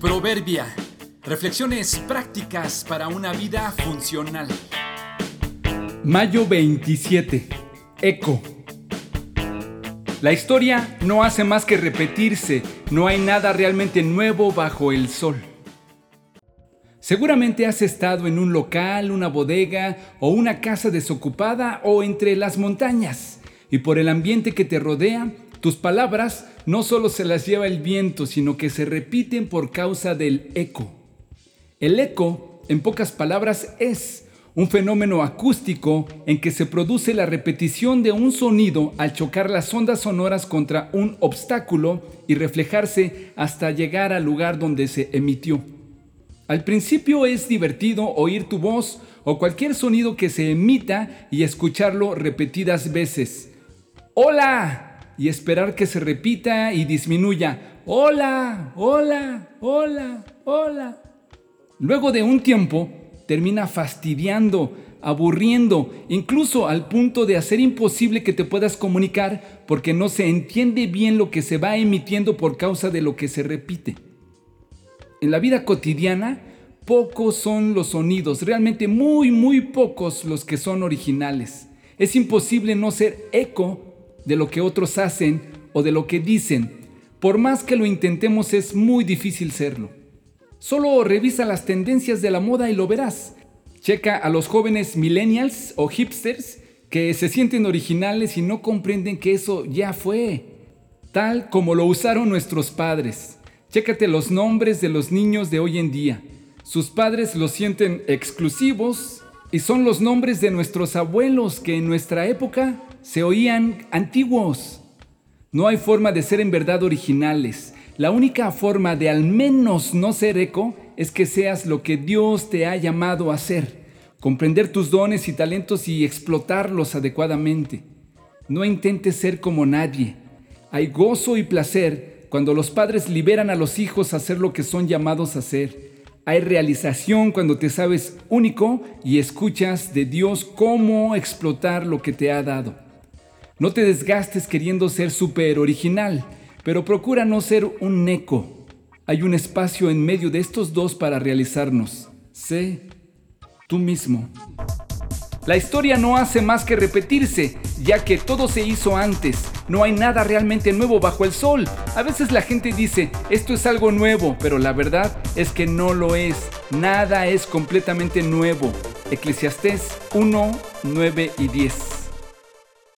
Proverbia. Reflexiones prácticas para una vida funcional. Mayo 27. Eco. La historia no hace más que repetirse, no hay nada realmente nuevo bajo el sol. Seguramente has estado en un local, una bodega o una casa desocupada o entre las montañas, y por el ambiente que te rodea, tus palabras no solo se las lleva el viento, sino que se repiten por causa del eco. El eco, en pocas palabras, es un fenómeno acústico en que se produce la repetición de un sonido al chocar las ondas sonoras contra un obstáculo y reflejarse hasta llegar al lugar donde se emitió. Al principio es divertido oír tu voz o cualquier sonido que se emita y escucharlo repetidas veces. ¡Hola! Y esperar que se repita y disminuya. Hola, hola, hola, hola. Luego de un tiempo, termina fastidiando, aburriendo, incluso al punto de hacer imposible que te puedas comunicar porque no se entiende bien lo que se va emitiendo por causa de lo que se repite. En la vida cotidiana, pocos son los sonidos, realmente muy, muy pocos los que son originales. Es imposible no ser eco de lo que otros hacen o de lo que dicen. Por más que lo intentemos es muy difícil serlo. Solo revisa las tendencias de la moda y lo verás. Checa a los jóvenes millennials o hipsters que se sienten originales y no comprenden que eso ya fue, tal como lo usaron nuestros padres. Chécate los nombres de los niños de hoy en día. Sus padres los sienten exclusivos y son los nombres de nuestros abuelos que en nuestra época se oían antiguos. No hay forma de ser en verdad originales. La única forma de al menos no ser eco es que seas lo que Dios te ha llamado a ser, comprender tus dones y talentos y explotarlos adecuadamente. No intentes ser como nadie. Hay gozo y placer cuando los padres liberan a los hijos a hacer lo que son llamados a hacer. Hay realización cuando te sabes único y escuchas de Dios cómo explotar lo que te ha dado. No te desgastes queriendo ser súper original, pero procura no ser un eco. Hay un espacio en medio de estos dos para realizarnos. Sé tú mismo. La historia no hace más que repetirse, ya que todo se hizo antes. No hay nada realmente nuevo bajo el sol. A veces la gente dice, esto es algo nuevo, pero la verdad es que no lo es. Nada es completamente nuevo. Eclesiastés 1, 9 y 10.